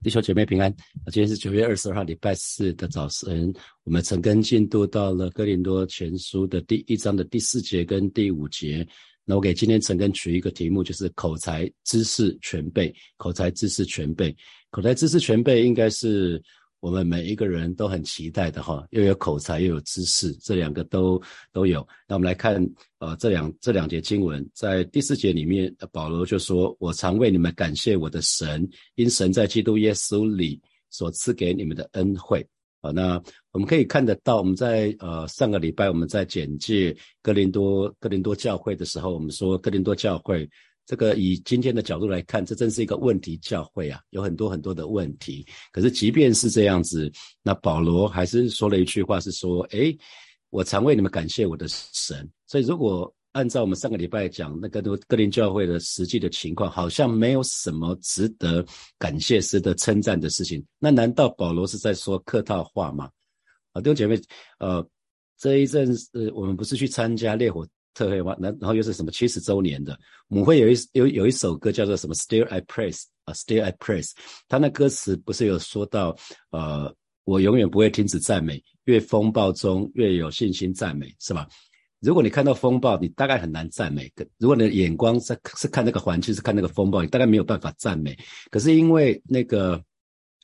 弟兄姐妹平安。今天是九月二十二号，礼拜四的早晨，我们曾跟进度到了哥林多前书的第一章的第四节跟第五节。那我给今天陈根取一个题目，就是口才知识全备。口才知识全备，口才知识全备，应该是。我们每一个人都很期待的哈，又有口才又有知识，这两个都都有。那我们来看，呃，这两这两节经文，在第四节里面，保罗就说：“我常为你们感谢我的神，因神在基督耶稣里所赐给你们的恩惠。”啊，那我们可以看得到，我们在呃上个礼拜我们在简介哥林多哥林多教会的时候，我们说哥林多教会。这个以今天的角度来看，这真是一个问题教会啊，有很多很多的问题。可是即便是这样子，那保罗还是说了一句话，是说：“诶，我常为你们感谢我的神。”所以如果按照我们上个礼拜讲那个都哥林教会的实际的情况，好像没有什么值得感谢、值得称赞的事情。那难道保罗是在说客套话吗？啊，弟兄姐妹，呃，这一阵呃，我们不是去参加烈火。特会完？然然后又是什么七十周年的母会有一有有一首歌叫做什么？Still I praise 啊，Still I praise。他那歌词不是有说到，呃，我永远不会停止赞美，越风暴中越有信心赞美，是吧？如果你看到风暴，你大概很难赞美；如果你的眼光是是看那个环境，是看那个风暴，你大概没有办法赞美。可是因为那个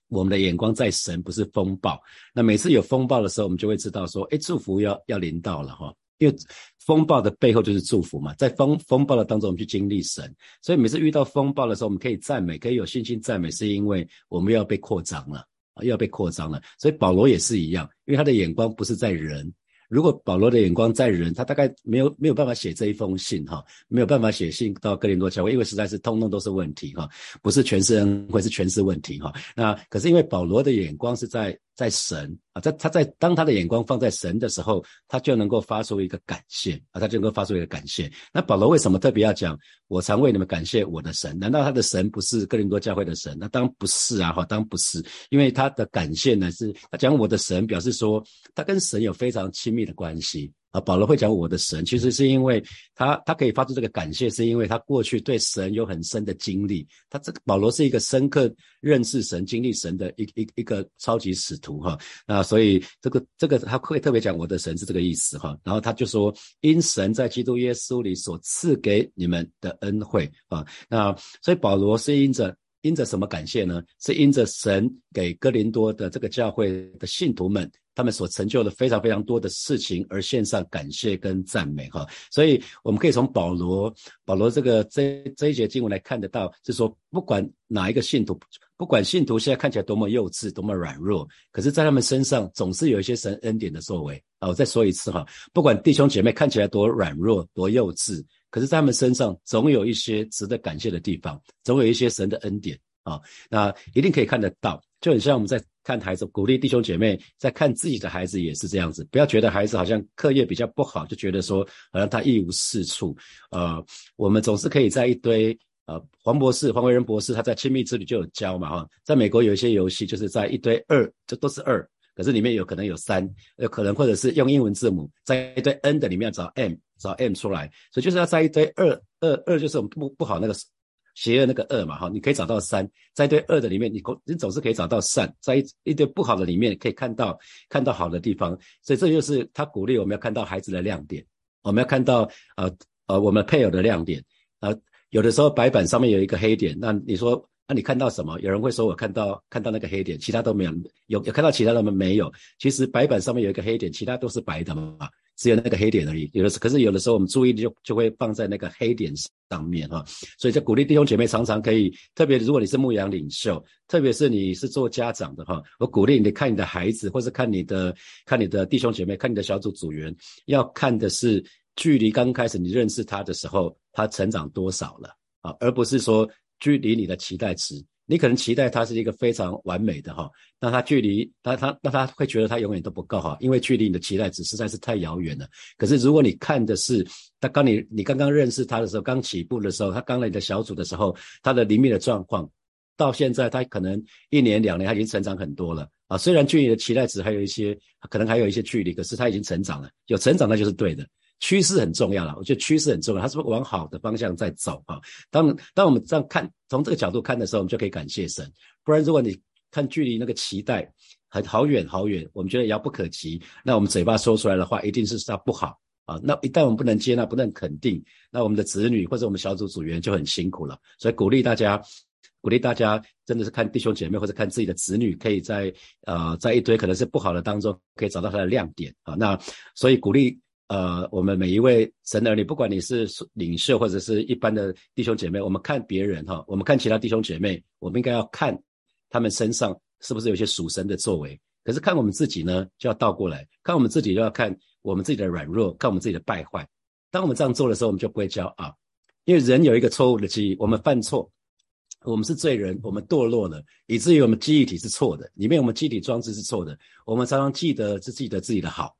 我们的眼光在神，不是风暴。那每次有风暴的时候，我们就会知道说，哎，祝福要要临到了哈。因为风暴的背后就是祝福嘛，在风风暴的当中，我们去经历神，所以每次遇到风暴的时候，我们可以赞美，可以有信心赞美，是因为我们要被扩张了啊，要被扩张了。所以保罗也是一样，因为他的眼光不是在人。如果保罗的眼光在人，他大概没有没有办法写这一封信哈，没有办法写信到哥林多教会，因为实在是通通都是问题哈，不是全是恩惠，是全是问题哈。那可是因为保罗的眼光是在。在神啊，在他在当他的眼光放在神的时候，他就能够发出一个感谢啊，他就能够发出一个感谢。那保罗为什么特别要讲我常为你们感谢我的神？难道他的神不是哥林多教会的神？那当然不是啊，哈，当然不是，因为他的感谢呢是他讲我的神，表示说他跟神有非常亲密的关系。啊，保罗会讲我的神，其实是因为他他可以发出这个感谢，是因为他过去对神有很深的经历。他这个保罗是一个深刻认识神、经历神的一一一个超级使徒哈。那所以这个这个他会特别讲我的神是这个意思哈。然后他就说，因神在基督耶稣里所赐给你们的恩惠啊。那所以保罗是因着因着什么感谢呢？是因着神给哥林多的这个教会的信徒们。他们所成就的非常非常多的事情，而献上感谢跟赞美哈，所以我们可以从保罗保罗这个这这一节经文来看得到，是说不管哪一个信徒，不管信徒现在看起来多么幼稚、多么软弱，可是，在他们身上总是有一些神恩典的作为啊！我再说一次哈，不管弟兄姐妹看起来多软弱、多幼稚，可是，在他们身上总有一些值得感谢的地方，总有一些神的恩典啊！那一定可以看得到，就很像我们在。看孩子，鼓励弟兄姐妹在看自己的孩子也是这样子，不要觉得孩子好像课业比较不好，就觉得说好像他一无是处。呃，我们总是可以在一堆呃，黄博士、黄维仁博士他在亲密之旅就有教嘛哈，在美国有一些游戏就是在一堆二，这都是二，可是里面有可能有三，有可能或者是用英文字母在一堆 n 的里面找 m，找 m 出来，所以就是要在一堆二二二就是我们不不好那个。邪恶那个恶嘛，哈，你可以找到三，在一堆恶的里面，你你总是可以找到善，在一堆不好的里面，可以看到看到好的地方，所以这就是他鼓励我们要看到孩子的亮点，我们要看到呃呃我们配偶的亮点，呃有的时候白板上面有一个黑点，那你说那你看到什么？有人会说我看到看到那个黑点，其他都没有，有有看到其他的吗？没有，其实白板上面有一个黑点，其他都是白的嘛。只有那个黑点而已，有的是，可是有的时候我们注意力就就会放在那个黑点上面哈，所以就鼓励弟兄姐妹常常可以，特别如果你是牧羊领袖，特别是你是做家长的哈，我鼓励你看你的孩子，或是看你的看你的弟兄姐妹，看你的小组组员，要看的是距离刚开始你认识他的时候，他成长多少了啊，而不是说距离你的期待值。你可能期待他是一个非常完美的哈，那他距离那他那他会觉得他永远都不够哈，因为距离你的期待值实在是太遥远了。可是如果你看的是他刚你你刚刚认识他的时候，刚起步的时候，他刚来你的小组的时候，他的里面的状况，到现在他可能一年两年他已经成长很多了啊。虽然距离的期待值还有一些可能还有一些距离，可是他已经成长了，有成长那就是对的。趋势很重要了，我觉得趋势很重要，它是不是往好的方向在走啊？当当我们这样看，从这个角度看的时候，我们就可以感谢神。不然，如果你看距离那个期待很好远好远，我们觉得遥不可及，那我们嘴巴说出来的话一定是它不好啊。那一旦我们不能接纳、不能肯定，那我们的子女或者我们小组组员就很辛苦了。所以鼓励大家。鼓励大家真的是看弟兄姐妹或者看自己的子女，可以在呃在一堆可能是不好的当中，可以找到他的亮点啊。那所以鼓励呃我们每一位神儿女，不管你是领袖或者是一般的弟兄姐妹，我们看别人哈，我们看其他弟兄姐妹，我们应该要看他们身上是不是有些属神的作为。可是看我们自己呢，就要倒过来看我们自己，就要看我们自己的软弱，看我们自己的败坏。当我们这样做的时候，我们就不会骄傲，因为人有一个错误的记忆，我们犯错。我们是罪人，我们堕落了，以至于我们记忆体是错的，里面我们记忆体装置是错的。我们常常记得是记得自己的好，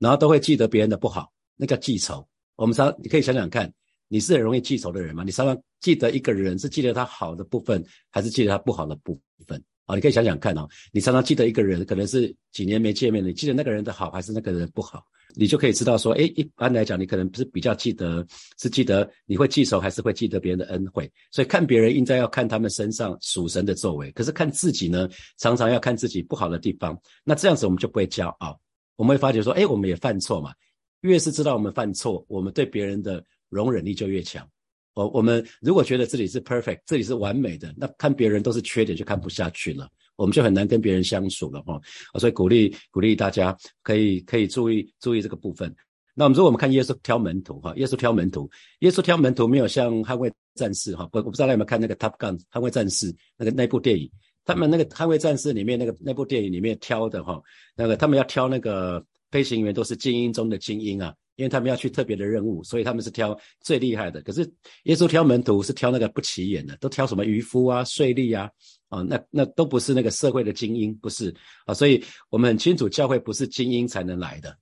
然后都会记得别人的不好，那叫记仇。我们常你可以想想看，你是很容易记仇的人吗？你常常记得一个人是记得他好的部分，还是记得他不好的部分？啊，你可以想想看哦，你常常记得一个人，可能是几年没见面了，你记得那个人的好，还是那个人不好？你就可以知道说，哎，一般来讲，你可能是比较记得，是记得你会记仇，还是会记得别人的恩惠。所以看别人应该要看他们身上属神的作为，可是看自己呢，常常要看自己不好的地方。那这样子我们就不会骄傲，我们会发觉说，哎，我们也犯错嘛。越是知道我们犯错，我们对别人的容忍力就越强。我我们如果觉得自己是 perfect，这里是完美的，那看别人都是缺点就看不下去了。我们就很难跟别人相处了哈，所以鼓励鼓励大家可以可以注意注意这个部分。那我们如果我们看耶稣挑门徒哈，耶稣挑门徒，耶稣挑门徒没有像捍卫战士哈，我我不知道大家有没有看那个 Top Gun 捍卫战士那个那部电影，他们那个捍卫战士里面那个那部电影里面挑的哈，那个他们要挑那个飞行员都是精英中的精英啊，因为他们要去特别的任务，所以他们是挑最厉害的。可是耶稣挑门徒是挑那个不起眼的，都挑什么渔夫啊、税吏啊。啊，那那都不是那个社会的精英，不是啊，所以我们很清楚，教会不是精英才能来的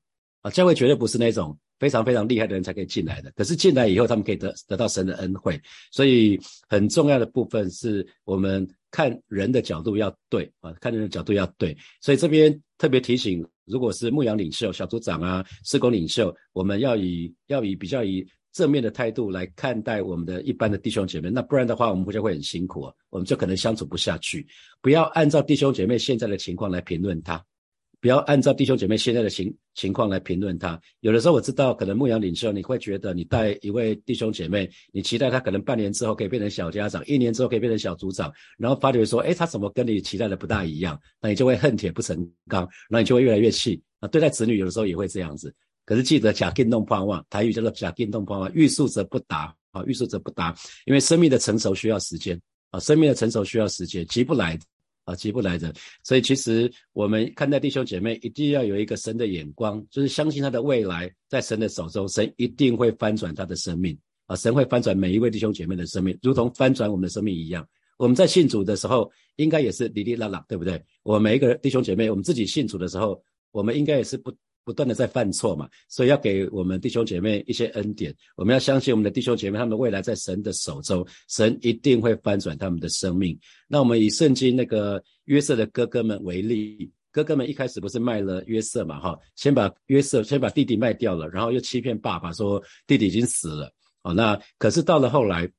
啊，教会绝对不是那种非常非常厉害的人才可以进来的。可是进来以后，他们可以得得到神的恩惠，所以很重要的部分是我们看人的角度要对啊，看人的角度要对。所以这边特别提醒，如果是牧羊领袖、小组长啊、施工领袖，我们要以要以比较以。正面的态度来看待我们的一般的弟兄姐妹，那不然的话，我们会就会很辛苦啊？我们就可能相处不下去。不要按照弟兄姐妹现在的情况来评论他，不要按照弟兄姐妹现在的情情况来评论他。有的时候我知道，可能牧羊领袖你会觉得，你带一位弟兄姐妹，你期待他可能半年之后可以变成小家长，一年之后可以变成小组长，然后发觉说，哎，他怎么跟你期待的不大一样？那你就会恨铁不成钢，然后你就会越来越气啊。对待子女，有的时候也会这样子。可是记得假定动盼望，台语叫做假定动盼望，欲速则不达啊，欲速则不达，因为生命的成熟需要时间啊，生命的成熟需要时间，急不来啊，急不来的。所以其实我们看待弟兄姐妹，一定要有一个神的眼光，就是相信他的未来在神的手中，神一定会翻转他的生命啊，神会翻转每一位弟兄姐妹的生命，如同翻转我们的生命一样。我们在信主的时候，应该也是哩哩啦啦，对不对？我每一个弟兄姐妹，我们自己信主的时候，我们应该也是不。不断的在犯错嘛，所以要给我们弟兄姐妹一些恩典。我们要相信我们的弟兄姐妹，他们未来在神的手中，神一定会翻转他们的生命。那我们以圣经那个约瑟的哥哥们为例，哥哥们一开始不是卖了约瑟嘛？哈，先把约瑟先把弟弟卖掉了，然后又欺骗爸爸说弟弟已经死了。哦，那可是到了后来，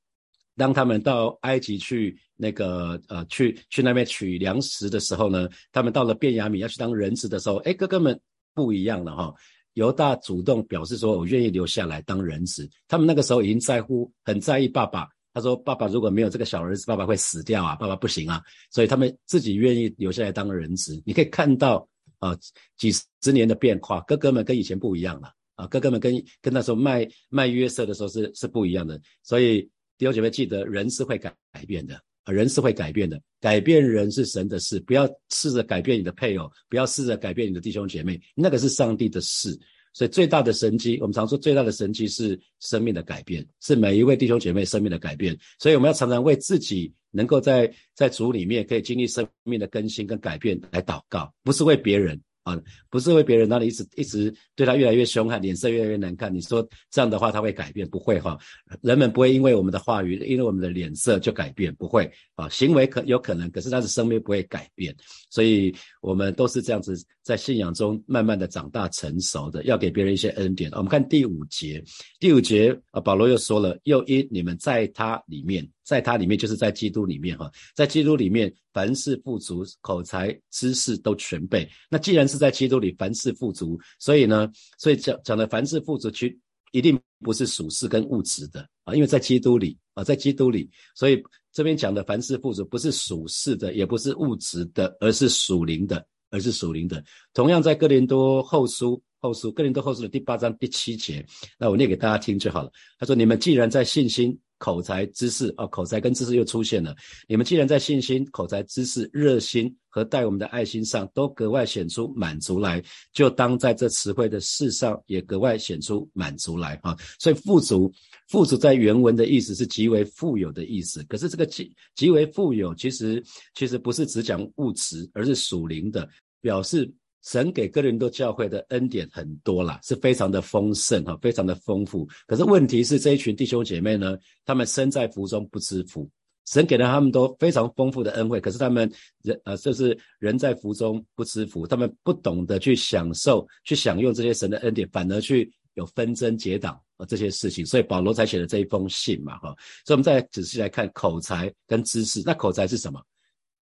当他们到埃及去那个呃去去那边取粮食的时候呢，他们到了便雅悯要去当人质的时候，哎，哥哥们。不一样了哈，犹大主动表示说：“我愿意留下来当人质。”他们那个时候已经在乎、很在意爸爸。他说：“爸爸如果没有这个小儿子，爸爸会死掉啊！爸爸不行啊！”所以他们自己愿意留下来当人质。你可以看到啊，几十年的变化，哥哥们跟以前不一样了啊！哥哥们跟跟那时候卖卖约瑟的时候是是不一样的。所以弟兄姐妹记得，人是会改改变的。人是会改变的，改变人是神的事，不要试着改变你的配偶，不要试着改变你的弟兄姐妹，那个是上帝的事。所以最大的神机，我们常说最大的神机是生命的改变，是每一位弟兄姐妹生命的改变。所以我们要常常为自己能够在在主里面可以经历生命的更新跟改变来祷告，不是为别人啊，不是为别人那你一直一直对他越来越凶悍，脸色越来越难看。你说这样的话他会改变？不会哈，人们不会因为我们的话语，因为我们的脸色就改变，不会啊，行为可有可能，可是他的生命不会改变。所以我们都是这样子在信仰中慢慢的长大成熟的，要给别人一些恩典。我们看第五节，第五节啊，保罗又说了，又因你们在他里面。在他里面，就是在基督里面哈，在基督里面，凡事富足，口才、知识都全备。那既然是在基督里，凡事富足，所以呢，所以讲讲的凡事富足，其一定不是属世跟物质的啊，因为在基督里啊，在基督里，所以这边讲的凡事富足，不是属世的，也不是物质的，而是属灵的，而是属灵的。同样在哥林多后书后书哥林多后书的第八章第七节，那我念给大家听就好了。他说：你们既然在信心。口才、知识啊，口才跟知识又出现了。你们既然在信心、口才、知识、热心和带我们的爱心上都格外显出满足来，就当在这词汇的事上也格外显出满足来啊。所以富足，富足在原文的意思是极为富有的意思。可是这个极极为富有，其实其实不是只讲物质，而是属灵的，表示。神给哥林多教会的恩典很多啦，是非常的丰盛哈，非常的丰富。可是问题是这一群弟兄姐妹呢，他们身在福中不知福。神给了他们都非常丰富的恩惠，可是他们人呃，就是人在福中不知福，他们不懂得去享受、去享用这些神的恩典，反而去有纷争结党啊这些事情。所以保罗才写了这一封信嘛哈。所以我们再仔细来看口才跟知识。那口才是什么？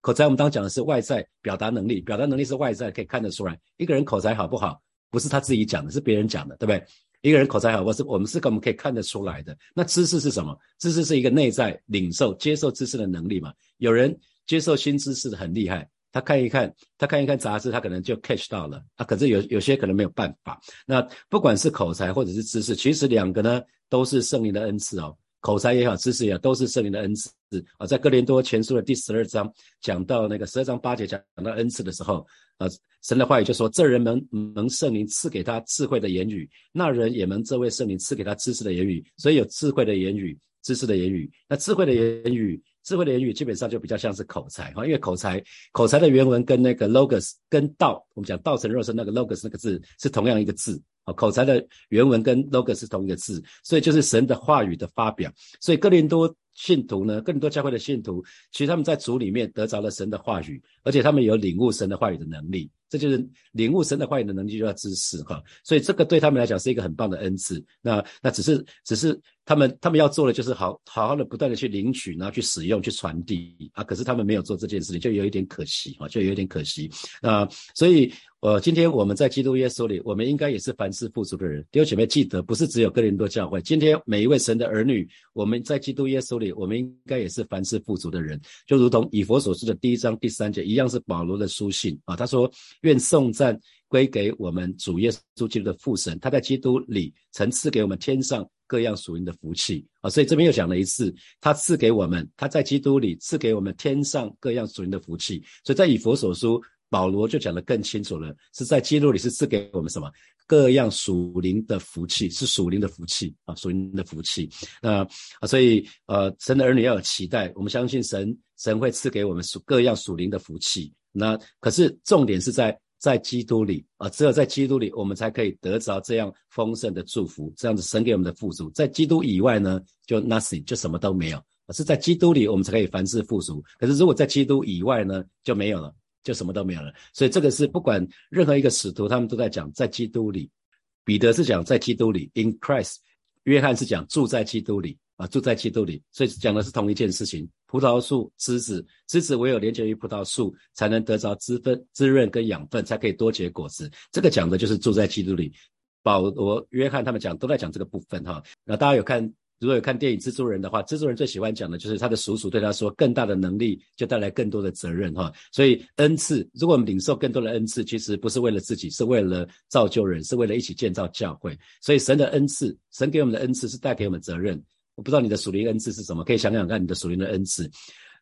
口才，我们刚讲的是外在表达能力，表达能力是外在可以看得出来。一个人口才好不好，不是他自己讲的，是别人讲的，对不对？一个人口才好，我是我们是我们可以看得出来的。那知识是什么？知识是一个内在领受、接受知识的能力嘛？有人接受新知识的很厉害，他看一看，他看一看杂志，他可能就 catch 到了啊。可是有有些可能没有办法。那不管是口才或者是知识，其实两个呢都是圣灵的恩赐哦。口才也好，知识也好，都是圣灵的恩赐啊。在哥林多前书的第十二章讲到那个十二章八节讲到恩赐的时候，啊，神的话语就说：这人能能圣灵赐给他智慧的言语，那人也能这位圣灵赐给他知识的言语。所以有智慧的言语，知识的言语。那智慧的言语，智慧的言语基本上就比较像是口才哈，因为口才，口才的原文跟那个 logos 跟道，我们讲道成肉身那个 logos 那个字是同样一个字。口才的原文跟 logos 是同一个字，所以就是神的话语的发表。所以哥林多信徒呢，更多教会的信徒，其实他们在主里面得着了神的话语，而且他们有领悟神的话语的能力。这就是领悟神的话语的能力，就要知识哈。所以这个对他们来讲是一个很棒的恩赐。那那只是只是他们他们要做的就是好好好的不断的去领取，然后去使用，去传递啊。可是他们没有做这件事情，就有一点可惜哈，就有一点可惜啊。所以。呃，今天我们在基督耶稣里，我们应该也是凡事富足的人。弟兄姐妹，记得不是只有哥林多教会，今天每一位神的儿女，我们在基督耶稣里，我们应该也是凡事富足的人。就如同以佛所说的第一章第三节一样，是保罗的书信啊。他说：“愿颂赞归给我们主耶稣基督的父神，他在基督里曾赐给我们天上各样属灵的福气啊。”所以这边又讲了一次，他赐给我们，他在基督里赐给我们天上各样属灵的福气。所以在以佛所书。保罗就讲得更清楚了，是在基督里是赐给我们什么各样属灵的福气，是属灵的福气啊，属灵的福气。那啊，所以呃，神的儿女要有期待，我们相信神，神会赐给我们属各样属灵的福气。那可是重点是在在基督里啊，只有在基督里，我们才可以得着这样丰盛的祝福，这样子神给我们的富足。在基督以外呢，就 nothing，就什么都没有。是在基督里，我们才可以凡事富足。可是如果在基督以外呢，就没有了。就什么都没有了，所以这个是不管任何一个使徒，他们都在讲在基督里。彼得是讲在基督里，in Christ；约翰是讲住在基督里啊，住在基督里。所以讲的是同一件事情。葡萄树枝子，枝子唯有连接于葡萄树，才能得着滋分、滋润跟养分，才可以多结果子。这个讲的就是住在基督里。保罗、约翰他们讲都在讲这个部分哈。那大家有看？如果有看电影《蜘蛛人》的话，蜘蛛人最喜欢讲的就是他的叔叔对他说：“更大的能力就带来更多的责任，哈。”所以恩赐，如果我们领受更多的恩赐，其实不是为了自己，是为了造就人，是为了一起建造教会。所以神的恩赐，神给我们的恩赐是带给我们责任。我不知道你的属灵恩赐是什么，可以想想看你的属灵的恩赐。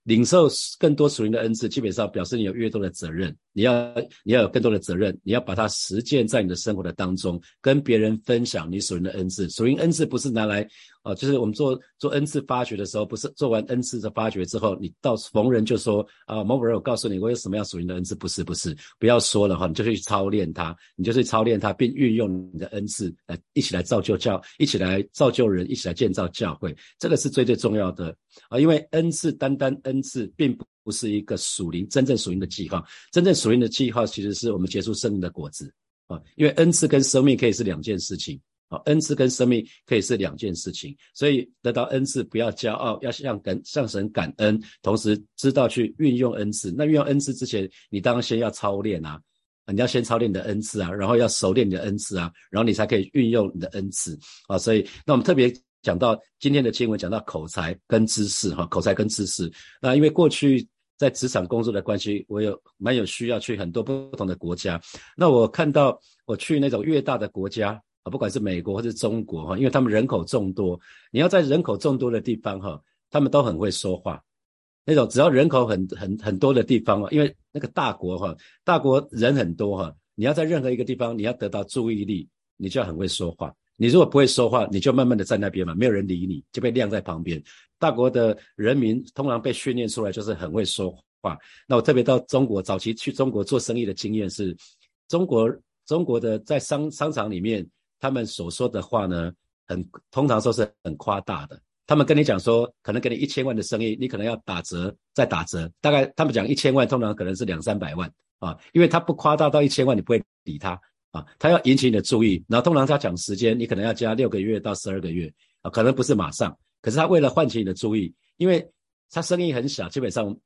领受更多属灵的恩赐，基本上表示你有越多的责任。你要你要有更多的责任，你要把它实践在你的生活的当中，跟别人分享你属灵的恩赐。属灵恩赐不是拿来啊，就是我们做做 N 次发掘的时候，不是做完 N 次的发掘之后，你到逢人就说啊，某某人，我告诉你我有什么样属灵的恩赐，不是不是，不要说了哈，你就去操练它，你就去操练它，并运用你的恩赐来一起来造就教，一起来造就人，一起来建造教会，这个是最最重要的啊，因为恩赐单单恩赐并不是一个属灵真正属灵的计划，真正属灵的计划其实是我们结出生命的果子啊，因为恩赐跟生命可以是两件事情。恩赐跟生命可以是两件事情，所以得到恩赐不要骄傲，要向感向神感恩，同时知道去运用恩赐。那运用恩赐之前，你当然先要操练啊，你要先操练你的恩赐啊，然后要熟练你的恩赐啊，然后你才可以运用你的恩赐啊。所以，那我们特别讲到今天的经文，讲到口才跟知识哈，口才跟知识。那因为过去在职场工作的关系，我有蛮有需要去很多不同的国家。那我看到我去那种越大的国家。啊，不管是美国或是中国哈，因为他们人口众多，你要在人口众多的地方哈，他们都很会说话。那种只要人口很很很多的地方啊，因为那个大国哈，大国人很多哈，你要在任何一个地方，你要得到注意力，你就要很会说话。你如果不会说话，你就慢慢的在那边嘛，没有人理你，就被晾在旁边。大国的人民通常被训练出来就是很会说话。那我特别到中国早期去中国做生意的经验是，中国中国的在商商场里面。他们所说的话呢，很通常说是很夸大的。他们跟你讲说，可能给你一千万的生意，你可能要打折再打折。大概他们讲一千万，通常可能是两三百万啊，因为他不夸大到一千万，你不会理他啊。他要引起你的注意，然后通常他讲时间，你可能要加六个月到十二个月啊，可能不是马上。可是他为了唤起你的注意，因为他生意很小，基本上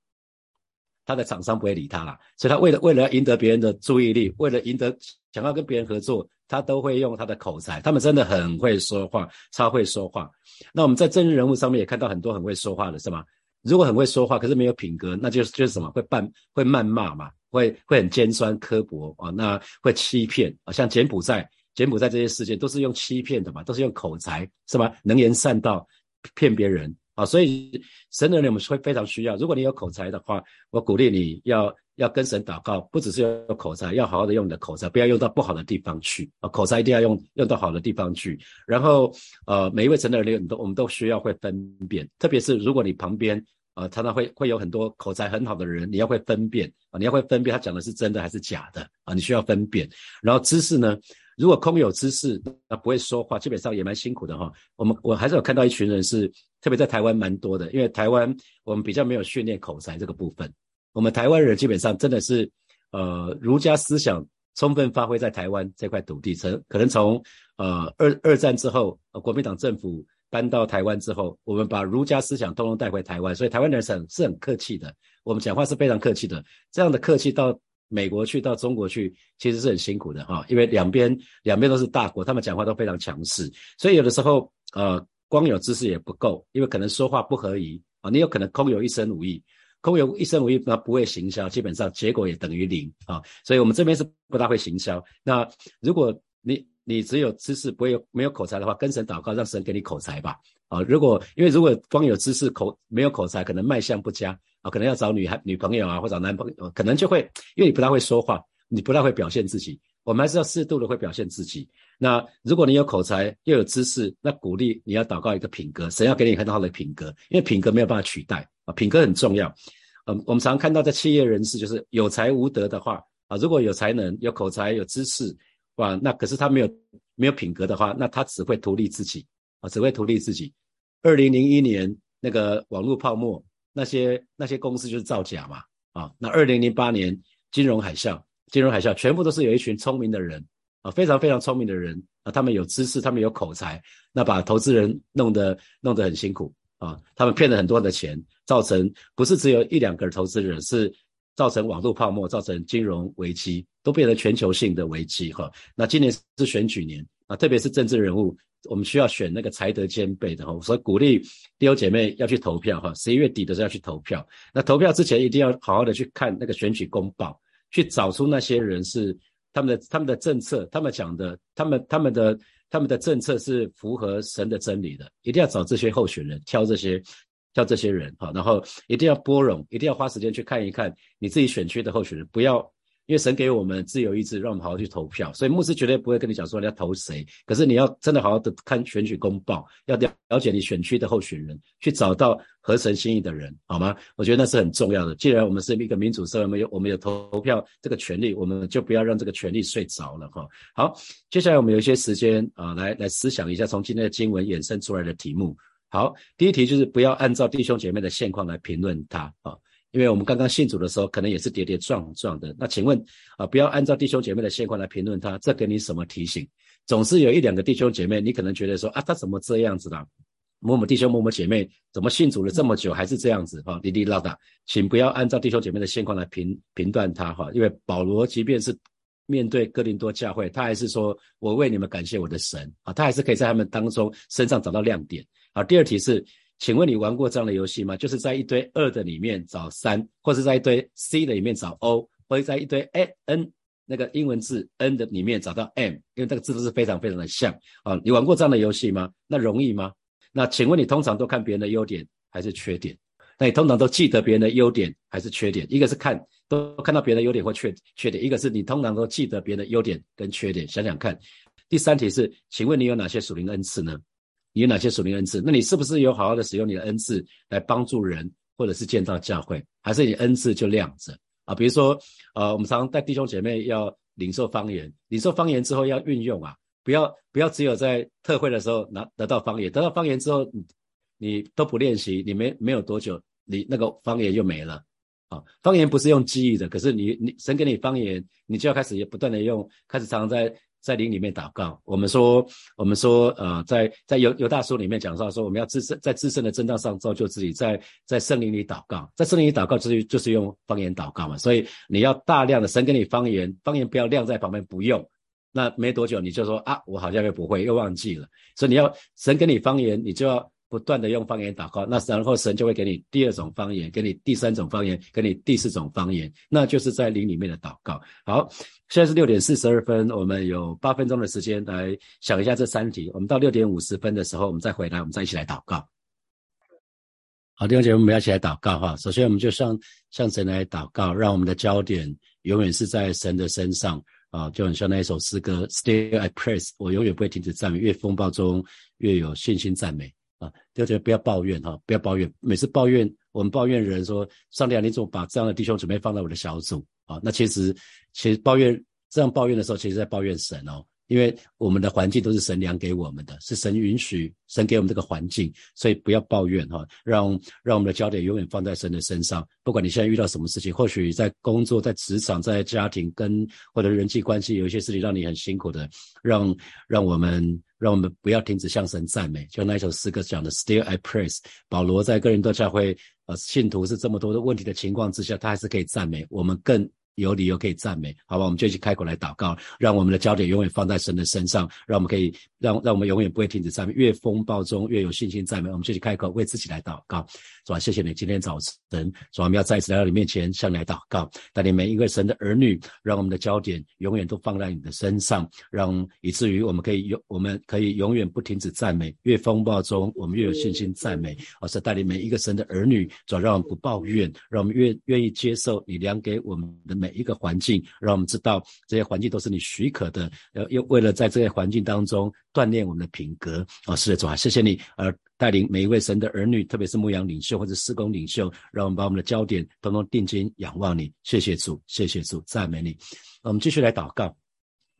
他的厂商不会理他啦，所以他为了为了赢得别人的注意力，为了赢得想要跟别人合作。他都会用他的口才，他们真的很会说话，超会说话。那我们在政治人物上面也看到很多很会说话的，是吗？如果很会说话，可是没有品格，那就是就是什么？会扮会谩骂嘛？会会很尖酸刻薄啊？那会欺骗啊？像柬埔寨，柬埔寨这些事件都是用欺骗的嘛？都是用口才，是吧？能言善道，骗别人啊？所以神的人我们会非常需要。如果你有口才的话，我鼓励你要。要跟神祷告，不只是要口才，要好好的用你的口才，不要用到不好的地方去啊！口才一定要用用到好的地方去。然后，呃，每一位神的人都我们都需要会分辨，特别是如果你旁边呃常常会会有很多口才很好的人，你要会分辨啊，你要会分辨他讲的是真的还是假的啊，你需要分辨。然后知识呢，如果空有知识，那不会说话，基本上也蛮辛苦的哈。我们我还是有看到一群人是特别在台湾蛮多的，因为台湾我们比较没有训练口才这个部分。我们台湾人基本上真的是，呃，儒家思想充分发挥在台湾这块土地，从可能从呃二二战之后，国民党政府搬到台湾之后，我们把儒家思想通通带回台湾，所以台湾人是很是很客气的，我们讲话是非常客气的。这样的客气到美国去，到中国去，其实是很辛苦的哈，因为两边两边都是大国，他们讲话都非常强势，所以有的时候呃，光有知识也不够，因为可能说话不合宜啊，你有可能空有一身武艺。空有一身武艺，那不会行销，基本上结果也等于零啊。所以我们这边是不大会行销。那如果你你只有知识，不会有没有口才的话，跟神祷告，让神给你口才吧。啊，如果因为如果光有知识口没有口才，可能卖相不佳啊，可能要找女孩女朋友啊，或找男朋友，可能就会因为你不太会说话，你不太会表现自己。我们还是要适度的会表现自己。那如果你有口才又有知识，那鼓励你要祷告一个品格，神要给你很好的品格，因为品格没有办法取代啊。品格很重要，嗯，我们常看到在企业人士，就是有才无德的话啊，如果有才能、有口才、有知识，哇，那可是他没有没有品格的话，那他只会图利自己啊，只会图利自己。二零零一年那个网络泡沫，那些那些公司就是造假嘛，啊，那二零零八年金融海啸，金融海啸全部都是有一群聪明的人啊，非常非常聪明的人啊，他们有知识，他们有口才，那把投资人弄得弄得很辛苦。啊，他们骗了很多的钱，造成不是只有一两个投资人，是造成网络泡沫，造成金融危机，都变成全球性的危机哈。那今年是选举年啊，特别是政治人物，我们需要选那个才德兼备的哈，所以鼓励弟兄姐妹要去投票哈。十一月底的时候要去投票，那投票之前一定要好好的去看那个选举公报，去找出那些人是他们的他们的政策，他们讲的，他们他们的。他们的政策是符合神的真理的，一定要找这些候选人，挑这些，叫这些人，好，然后一定要拨冗，一定要花时间去看一看你自己选区的候选人，不要因为神给我们自由意志，让我们好好去投票，所以牧师绝对不会跟你讲说你要投谁。可是你要真的好好的看选举公报，要了了解你选区的候选人，去找到合神心意的人，好吗？我觉得那是很重要的。既然我们是一个民主社会，我们有我们有投票这个权利，我们就不要让这个权利睡着了哈。好，接下来我们有一些时间啊，来来思想一下从今天的经文衍生出来的题目。好，第一题就是不要按照弟兄姐妹的现况来评论他啊。因为我们刚刚信主的时候，可能也是跌跌撞撞的。那请问啊，不要按照弟兄姐妹的现况来评论他，这给你什么提醒？总是有一两个弟兄姐妹，你可能觉得说啊，他怎么这样子的？某某弟兄、某某姐妹怎么信主了这么久还是这样子？哈，滴滴唠叨，请不要按照弟兄姐妹的现况来评评断他哈。因为保罗即便是面对哥林多教会，他还是说我为你们感谢我的神啊，他还是可以在他们当中身上找到亮点好。第二题是。请问你玩过这样的游戏吗？就是在一堆二的里面找三，或是在一堆 C 的里面找 O，或者在一堆 A N 那个英文字 N 的里面找到 M，因为这个字都是非常非常的像啊。你玩过这样的游戏吗？那容易吗？那请问你通常都看别人的优点还是缺点？那你通常都记得别人的优点还是缺点？一个是看都看到别人的优点或缺缺点，一个是你通常都记得别人的优点跟缺点。想想看。第三题是，请问你有哪些属灵恩赐呢？有哪些属灵恩赐？那你是不是有好好的使用你的恩赐来帮助人，或者是建造教会？还是你恩赐就亮着啊？比如说，呃，我们常常带弟兄姐妹要领受方言，领受方言之后要运用啊，不要不要只有在特会的时候拿得到方言，得到方言之后你你都不练习，你没没有多久，你那个方言就没了啊。方言不是用记忆的，可是你你神给你方言，你就要开始也不断的用，开始常常在。在灵里面祷告，我们说，我们说，呃，在在犹犹大书里面讲到说，我们要自身在自身的正道上造就自己，在在圣灵里祷告，在圣灵里祷告就是就是用方言祷告嘛，所以你要大量的神给你方言，方言不要晾在旁边不用，那没多久你就说啊，我好像又不会又忘记了，所以你要神给你方言，你就要。不断的用方言祷告，那然后神就会给你第二种方言，给你第三种方言，给你第四种方言，那就是在灵里面的祷告。好，现在是六点四十二分，我们有八分钟的时间来想一下这三题。我们到六点五十分的时候，我们再回来，我们再一起来祷告。好，弟兄姐妹，我们要一起来祷告哈。首先，我们就向向神来祷告，让我们的焦点永远是在神的身上啊，就很像那一首诗歌，Still I praise，我永远不会停止赞美，越风暴中越有信心赞美。啊，第二点不要抱怨哈，不要抱怨。每次抱怨，我们抱怨人说：“上帝啊，你怎么把这样的弟兄准备放在我的小组？”啊，那其实，其实抱怨这样抱怨的时候，其实在抱怨神哦。因为我们的环境都是神量给我们的，是神允许神给我们这个环境，所以不要抱怨哈，让让我们的焦点永远放在神的身上。不管你现在遇到什么事情，或许在工作、在职场、在家庭跟或者人际关系有一些事情让你很辛苦的，让让我们让我们不要停止向神赞美。就那一首诗歌讲的，Still I praise。保罗在个人都教会呃信徒是这么多的问题的情况之下，他还是可以赞美我们更。有理由可以赞美，好吧？我们就一起开口来祷告，让我们的焦点永远放在神的身上，让我们可以让让我们永远不会停止赞美。越风暴中越有信心赞美，我们就去开口为自己来祷告，是吧？谢谢你今天早晨，主啊？我们要再一次来到你面前向你来祷告，带领每一个神的儿女，让我们的焦点永远都放在你的身上，让以至于我们可以永我们可以永远不停止赞美。越风暴中我们越有信心赞美，而是带领每一个神的儿女，主要让我们不抱怨，让我们越愿意接受你量给我们的每。每一个环境，让我们知道这些环境都是你许可的，呃，又为了在这些环境当中锻炼我们的品格。哦，是的，主啊，谢谢你，而带领每一位神的儿女，特别是牧羊领袖或者施工领袖，让我们把我们的焦点统统定睛仰望你。谢谢主，谢谢主，赞美你。我们继续来祷告。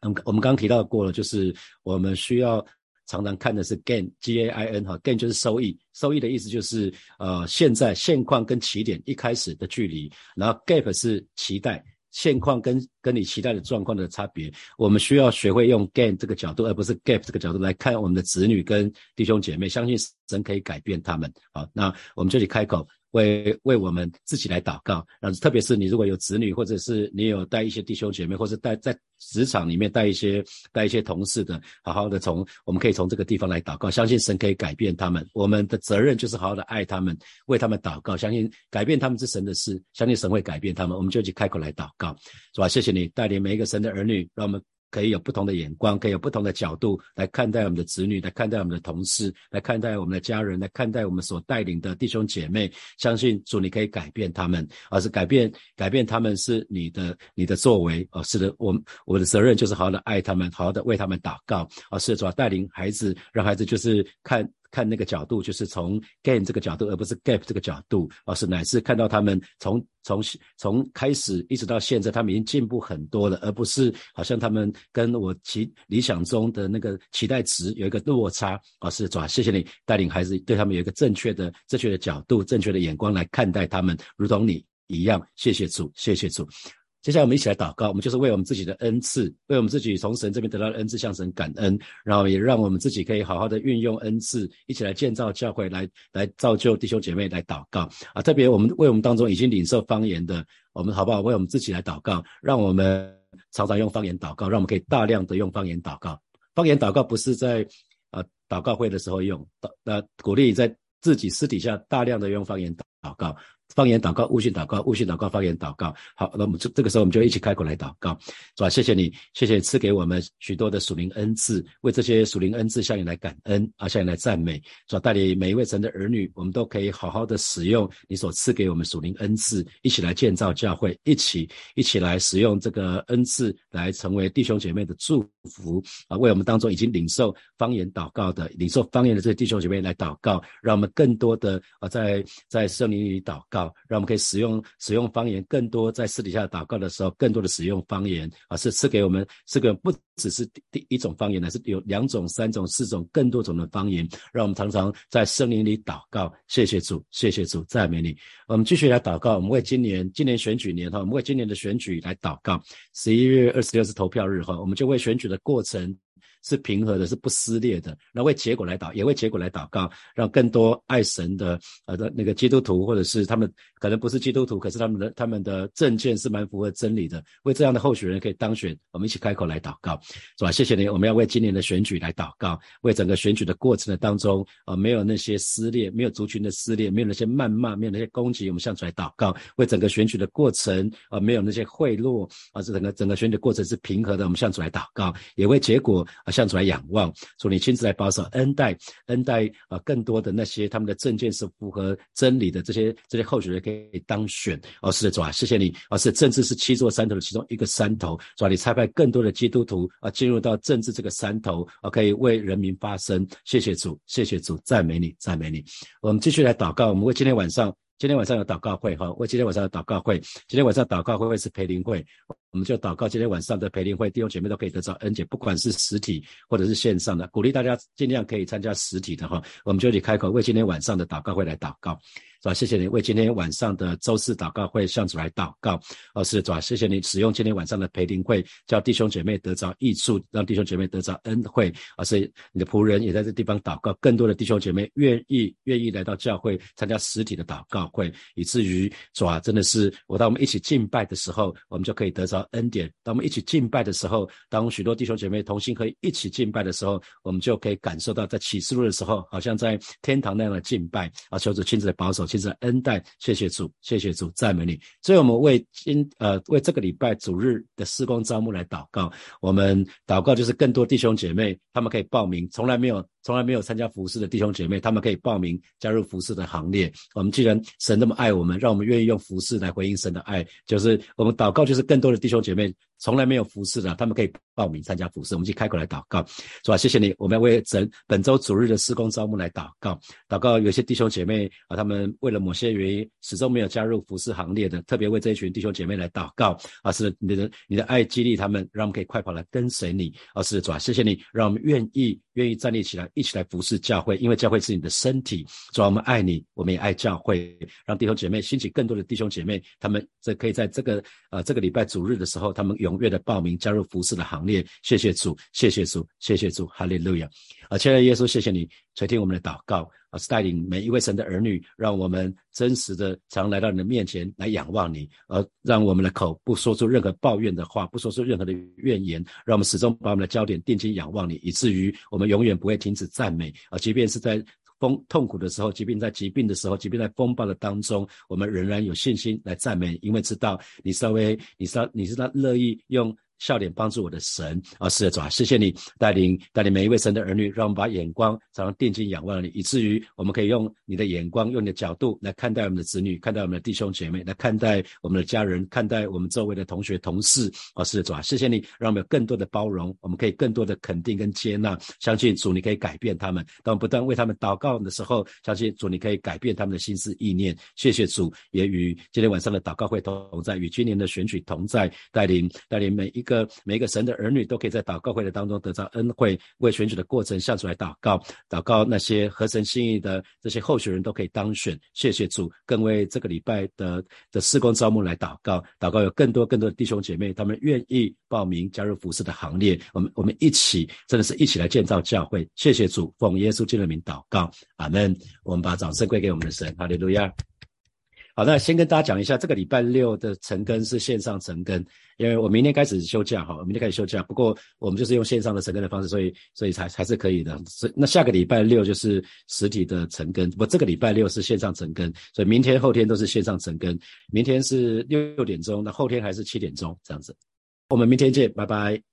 我们，我们刚刚提到过了，就是我们需要。常常看的是 gain，g a i n 哈，gain 就是收益，收益的意思就是呃现在现况跟起点一开始的距离，然后 gap 是期待现况跟跟你期待的状况的差别。我们需要学会用 gain 这个角度，而不是 gap 这个角度来看我们的子女跟弟兄姐妹，相信神可以改变他们。好，那我们这里开口。为为我们自己来祷告，然后特别是你如果有子女，或者是你有带一些弟兄姐妹，或者带在职场里面带一些带一些同事的，好好的从我们可以从这个地方来祷告，相信神可以改变他们。我们的责任就是好好的爱他们，为他们祷告，相信改变他们是神的事，相信神会改变他们。我们就去开口来祷告，是吧？谢谢你带领每一个神的儿女，让我们可以有不同的眼光，可以有不同的角度来看待我们的子女，来看待我们的同事，来看待我们的家人，来看待我们所带领的弟兄姐妹。相信主，你可以改变他们，而是改变改变他们是你的你的作为。哦，是的，我我的责任就是好好的爱他们，好好的为他们祷告。而，是主要带领孩子，让孩子就是看。看那个角度，就是从 gain 这个角度，而不是 gap 这个角度，而是乃是看到他们从从从开始一直到现在，他们已经进步很多了，而不是好像他们跟我期理想中的那个期待值有一个落差。而是主，谢谢你带领孩子，对他们有一个正确的、正确的角度、正确的眼光来看待他们，如同你一样。谢谢主，谢谢主。接下来我们一起来祷告，我们就是为我们自己的恩赐，为我们自己从神这边得到的恩赐向神感恩，然后也让我们自己可以好好的运用恩赐，一起来建造教会，来来造就弟兄姐妹来祷告啊！特别我们为我们当中已经领受方言的，我们好不好？为我们自己来祷告，让我们常常用方言祷告，让我们可以大量的用方言祷告。方言祷告不是在呃祷告会的时候用，呃鼓励在自己私底下大量的用方言祷告。方言祷告，悟性祷告，悟性祷告，方言祷告。好，那我们这这个时候我们就一起开口来祷告，是吧？谢谢你，谢谢赐给我们许多的属灵恩赐，为这些属灵恩赐向你来感恩啊，向你来赞美，是吧？带领每一位神的儿女，我们都可以好好的使用你所赐给我们属灵恩赐，一起来建造教会，一起一起来使用这个恩赐来成为弟兄姐妹的祝福啊！为我们当中已经领受方言祷告的、领受方言的这些弟兄姐妹来祷告，让我们更多的啊，在在圣灵里祷告。让我们可以使用使用方言更多，在私底下祷告的时候，更多的使用方言啊，是赐给我们这个不只是第一种方言呢，是有两种、三种、四种、更多种的方言，让我们常常在圣灵里祷告。谢谢主，谢谢主，赞美你。我们继续来祷告，我们为今年今年选举年哈，我们为今年的选举来祷告。十一月二十六是投票日哈，我们就为选举的过程。是平和的，是不撕裂的。那为结果来祷，也为结果来祷告，让更多爱神的呃的那个基督徒，或者是他们可能不是基督徒，可是他们的他们的证件是蛮符合真理的。为这样的候选人可以当选，我们一起开口来祷告，是吧？谢谢你，我们要为今年的选举来祷告，为整个选举的过程的当中啊，没有那些撕裂，没有族群的撕裂，没有那些谩骂，没有那些攻击，我们向主来祷告。为整个选举的过程啊，没有那些贿赂啊，这整个整个选举过程是平和的，我们向主来祷告，也为结果。向主来仰望，主你亲自来保守恩待恩待啊，更多的那些他们的证件是符合真理的这些这些候选人可以当选。哦，是的，主啊，谢谢你。哦，是政治是七座山头的其中一个山头，主啊，你差派更多的基督徒啊进入到政治这个山头，啊，可以为人民发声。谢谢主，谢谢主，赞美你，赞美你。我们继续来祷告，我们为今天晚上。今天晚上有祷告会哈，为今天晚上的祷告会，今天晚上祷告会会是培灵会，我们就祷告今天晚上的培灵会，弟兄姐妹都可以得到恩典，不管是实体或者是线上的，鼓励大家尽量可以参加实体的哈，我们就你开口为今天晚上的祷告会来祷告。是吧？谢谢你为今天晚上的周四祷告会向主来祷告。哦，是主，谢谢你使用今天晚上的培灵会，叫弟兄姐妹得着益处，让弟兄姐妹得着恩惠。而是你的仆人也在这地方祷告，更多的弟兄姐妹愿意愿意来到教会参加实体的祷告会，以至于主啊，真的是我当我们一起敬拜的时候，我们就可以得着恩典；当我们一起敬拜的时候，当许多弟兄姐妹同心可以一起敬拜的时候，我们就可以感受到在启示录的时候，好像在天堂那样的敬拜。啊，求主亲自来保守。其实恩待，谢谢主，谢谢主，赞美你。所以，我们为今呃为这个礼拜主日的施工招募来祷告。我们祷告就是更多弟兄姐妹，他们可以报名。从来没有从来没有参加服饰的弟兄姐妹，他们可以报名加入服饰的行列。我们既然神那么爱我们，让我们愿意用服饰来回应神的爱。就是我们祷告，就是更多的弟兄姐妹。从来没有服饰的，他们可以报名参加服饰。我们去开口来祷告，是吧？谢谢你，我们要为整本周主日的施工招募来祷告。祷告，有些弟兄姐妹啊，他们为了某些原因始终没有加入服饰行列的，特别为这一群弟兄姐妹来祷告啊！是你的你的爱激励他们，让我们可以快跑来跟随你。啊，是的主啊，谢谢你，让我们愿意愿意站立起来，一起来服侍教会，因为教会是你的身体。主啊，我们爱你，我们也爱教会，让弟兄姐妹兴起更多的弟兄姐妹，他们这可以在这个呃这个礼拜主日的时候，他们。踊跃的报名加入服饰的行列，谢谢主，谢谢主，谢谢主，哈利路亚！啊，亲爱的耶稣，谢谢你垂听我们的祷告，啊，是带领每一位神的儿女，让我们真实的常来到你的面前来仰望你，而让我们的口不说出任何抱怨的话，不说出任何的怨言，让我们始终把我们的焦点定睛仰望你，以至于我们永远不会停止赞美，啊，即便是在。风痛苦的时候，即便在疾病的时候，即便在风暴的当中，我们仍然有信心来赞美，因为知道你稍微，你是你是他乐意用笑脸帮助我的神啊！是的，主啊，谢谢你带领带领每一位神的儿女，让我们把眼光常常定睛仰望你，以至于我们可以用你的眼光，用你的角度来看待我们的子女，看待我们的弟兄姐妹，来看待我们的家人，看待我们周围的同学同事啊！是的，主啊，谢谢你让我们有更多的包容，我们可以更多的肯定跟接纳，相信主你可以改变他们。当我们不断为他们祷告的时候，相信主你可以改变他们的心思意念。谢谢主，也与今天晚上的祷告会同在，与今年的选举同在，带领带领每一个每一个神的儿女都可以在祷告会的当中得到恩惠，为选举的过程向主来祷告，祷告那些合神心意的这些候选人都可以当选。谢谢主，更为这个礼拜的的施工招募来祷告，祷告有更多更多的弟兄姐妹，他们愿意报名加入服饰的行列。我们我们一起真的是一起来建造教会。谢谢主，奉耶稣基督的名祷告，阿门。我们把掌声归给我们的神，哈利路亚。好，那先跟大家讲一下，这个礼拜六的晨更是线上晨更，因为我明天开始休假哈，明天开始休假。不过我们就是用线上的晨更的方式，所以所以才还是可以的。所以那下个礼拜六就是实体的晨更，不，这个礼拜六是线上晨更，所以明天后天都是线上晨更。明天是六点钟，那后天还是七点钟这样子。我们明天见，拜拜。